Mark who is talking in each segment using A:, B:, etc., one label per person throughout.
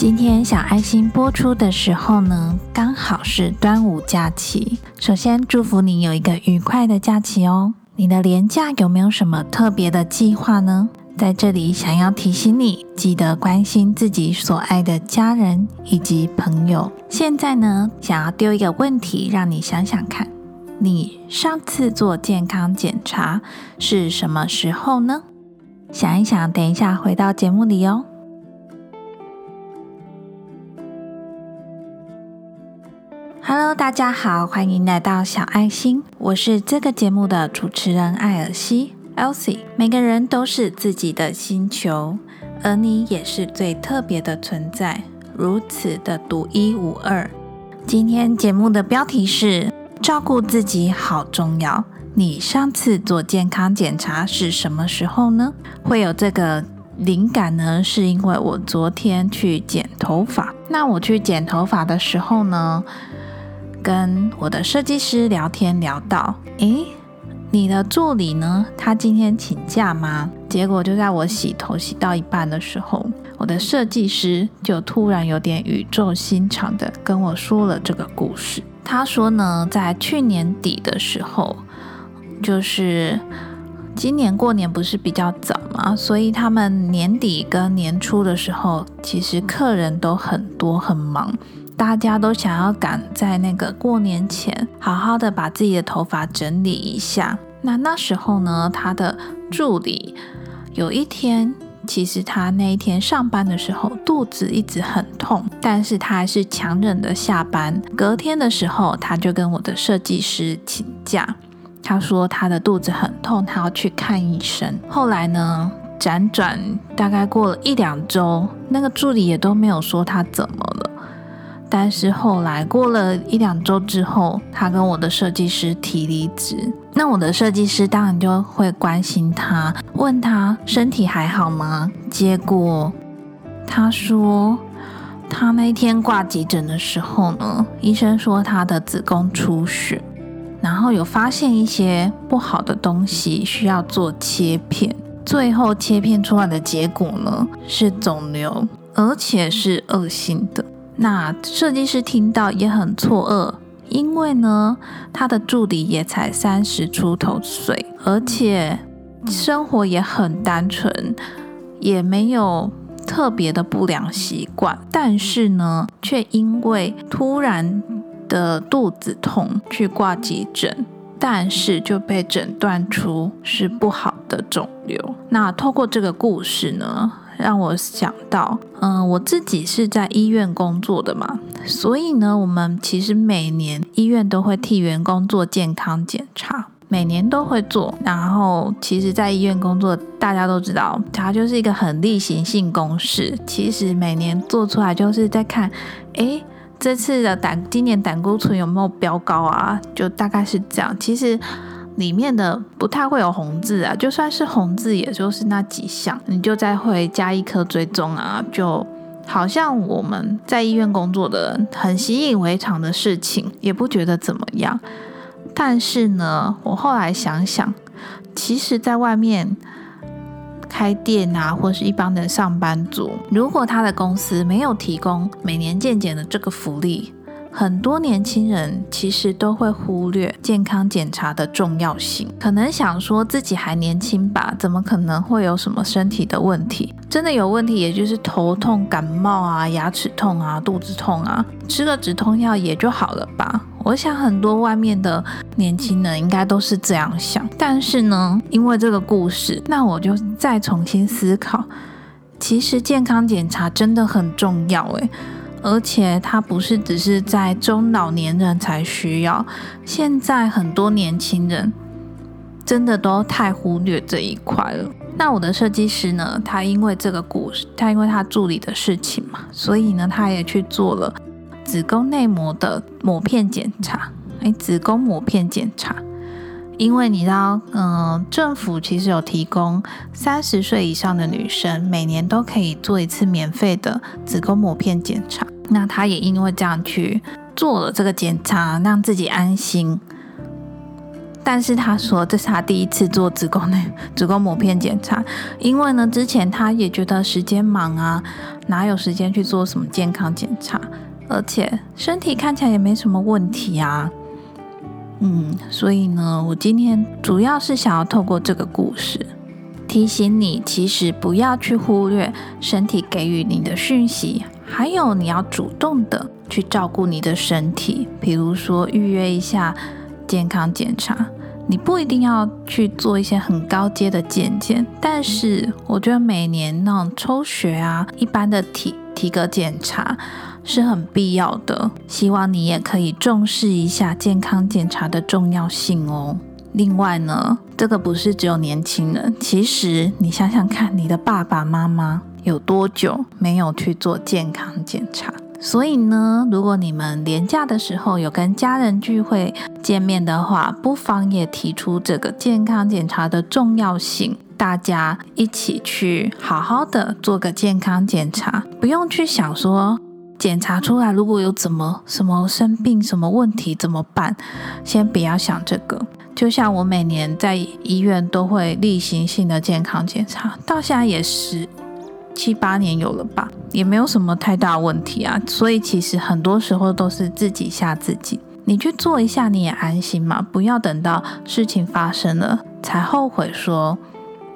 A: 今天小爱心播出的时候呢，刚好是端午假期。首先祝福你有一个愉快的假期哦。你的年假有没有什么特别的计划呢？在这里想要提醒你，记得关心自己所爱的家人以及朋友。现在呢，想要丢一个问题让你想想看：你上次做健康检查是什么时候呢？想一想，等一下回到节目里哦。Hello，大家好，欢迎来到小爱心，我是这个节目的主持人艾尔西 （Elsie）。每个人都是自己的星球，而你也是最特别的存在，如此的独一无二。今天节目的标题是“照顾自己好重要”。你上次做健康检查是什么时候呢？会有这个灵感呢？是因为我昨天去剪头发。那我去剪头发的时候呢？跟我的设计师聊天聊到，诶，你的助理呢？他今天请假吗？结果就在我洗头洗到一半的时候，我的设计师就突然有点语重心长的跟我说了这个故事。他说呢，在去年底的时候，就是今年过年不是比较早嘛，所以他们年底跟年初的时候，其实客人都很多很忙。大家都想要赶在那个过年前，好好的把自己的头发整理一下。那那时候呢，他的助理有一天，其实他那一天上班的时候肚子一直很痛，但是他还是强忍的下班。隔天的时候，他就跟我的设计师请假，他说他的肚子很痛，他要去看医生。后来呢，辗转大概过了一两周，那个助理也都没有说他怎么了。但是后来过了一两周之后，他跟我的设计师提离职。那我的设计师当然就会关心他，问他身体还好吗？结果他说，他那天挂急诊的时候呢，医生说他的子宫出血，然后有发现一些不好的东西，需要做切片。最后切片出来的结果呢，是肿瘤，而且是恶性的。那设计师听到也很错愕，因为呢，他的助理也才三十出头岁，而且生活也很单纯，也没有特别的不良习惯，但是呢，却因为突然的肚子痛去挂急诊，但是就被诊断出是不好的肿瘤。那透过这个故事呢？让我想到，嗯，我自己是在医院工作的嘛，所以呢，我们其实每年医院都会替员工做健康检查，每年都会做。然后，其实，在医院工作，大家都知道，它就是一个很例行性公事。其实每年做出来，就是在看，哎，这次的胆，今年胆固醇有没有飙高啊？就大概是这样。其实。里面的不太会有红字啊，就算是红字，也就是那几项，你就再会加一颗追踪啊，就好像我们在医院工作的人很习以为常的事情，也不觉得怎么样。但是呢，我后来想想，其实，在外面开店啊，或是一般的上班族，如果他的公司没有提供每年健检的这个福利。很多年轻人其实都会忽略健康检查的重要性，可能想说自己还年轻吧，怎么可能会有什么身体的问题？真的有问题，也就是头痛、感冒啊、牙齿痛啊、肚子痛啊，吃个止痛药也就好了吧。我想很多外面的年轻人应该都是这样想。但是呢，因为这个故事，那我就再重新思考，其实健康检查真的很重要，诶。而且它不是只是在中老年人才需要，现在很多年轻人真的都太忽略这一块了。那我的设计师呢？他因为这个故事，他因为他助理的事情嘛，所以呢，他也去做了子宫内膜的膜片检查。哎，子宫膜片检查。因为你知道，嗯，政府其实有提供三十岁以上的女生每年都可以做一次免费的子宫膜片检查。那她也因为这样去做了这个检查，让自己安心。但是她说这是她第一次做子宫内子宫膜片检查，因为呢之前她也觉得时间忙啊，哪有时间去做什么健康检查，而且身体看起来也没什么问题啊。嗯，所以呢，我今天主要是想要透过这个故事提醒你，其实不要去忽略身体给予你的讯息，还有你要主动的去照顾你的身体，比如说预约一下健康检查。你不一定要去做一些很高阶的检检，但是我觉得每年那种抽血啊，一般的体体格检查是很必要的。希望你也可以重视一下健康检查的重要性哦。另外呢，这个不是只有年轻人，其实你想想看，你的爸爸妈妈有多久没有去做健康检查？所以呢，如果你们年假的时候有跟家人聚会见面的话，不妨也提出这个健康检查的重要性，大家一起去好好的做个健康检查，不用去想说检查出来如果有怎么什么生病什么问题怎么办，先不要想这个。就像我每年在医院都会例行性的健康检查，到现在也是。七八年有了吧，也没有什么太大问题啊。所以其实很多时候都是自己吓自己。你去做一下，你也安心嘛。不要等到事情发生了才后悔，说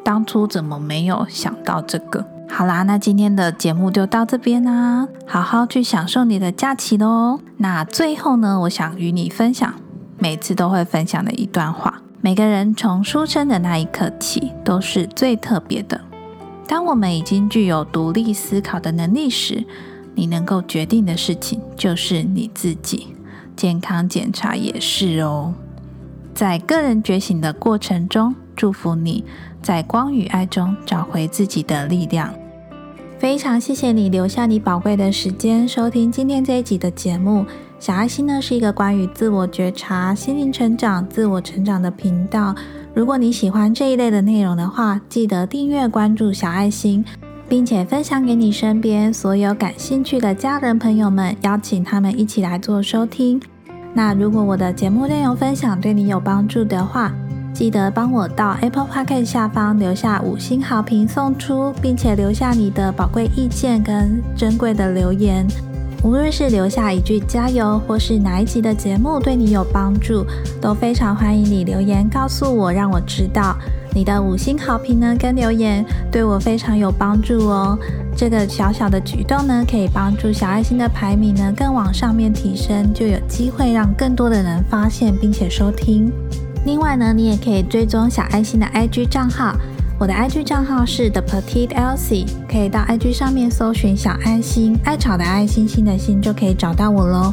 A: 当初怎么没有想到这个。好啦，那今天的节目就到这边啦，好好去享受你的假期喽。那最后呢，我想与你分享，每次都会分享的一段话：每个人从出生的那一刻起，都是最特别的。当我们已经具有独立思考的能力时，你能够决定的事情就是你自己。健康检查也是哦。在个人觉醒的过程中，祝福你在光与爱中找回自己的力量。非常谢谢你留下你宝贵的时间收听今天这一集的节目。小爱心呢是一个关于自我觉察、心灵成长、自我成长的频道。如果你喜欢这一类的内容的话，记得订阅关注小爱心，并且分享给你身边所有感兴趣的家人朋友们，邀请他们一起来做收听。那如果我的节目内容分享对你有帮助的话，记得帮我到 Apple Podcast 下方留下五星好评送出，并且留下你的宝贵意见跟珍贵的留言。无论是留下一句加油，或是哪一集的节目对你有帮助，都非常欢迎你留言告诉我，让我知道你的五星好评呢跟留言对我非常有帮助哦。这个小小的举动呢，可以帮助小爱心的排名呢更往上面提升，就有机会让更多的人发现并且收听。另外呢，你也可以追踪小爱心的 IG 账号。我的 IG 账号是 The Petite Elsie，可以到 IG 上面搜寻小爱心，爱草的爱心心的心就可以找到我喽。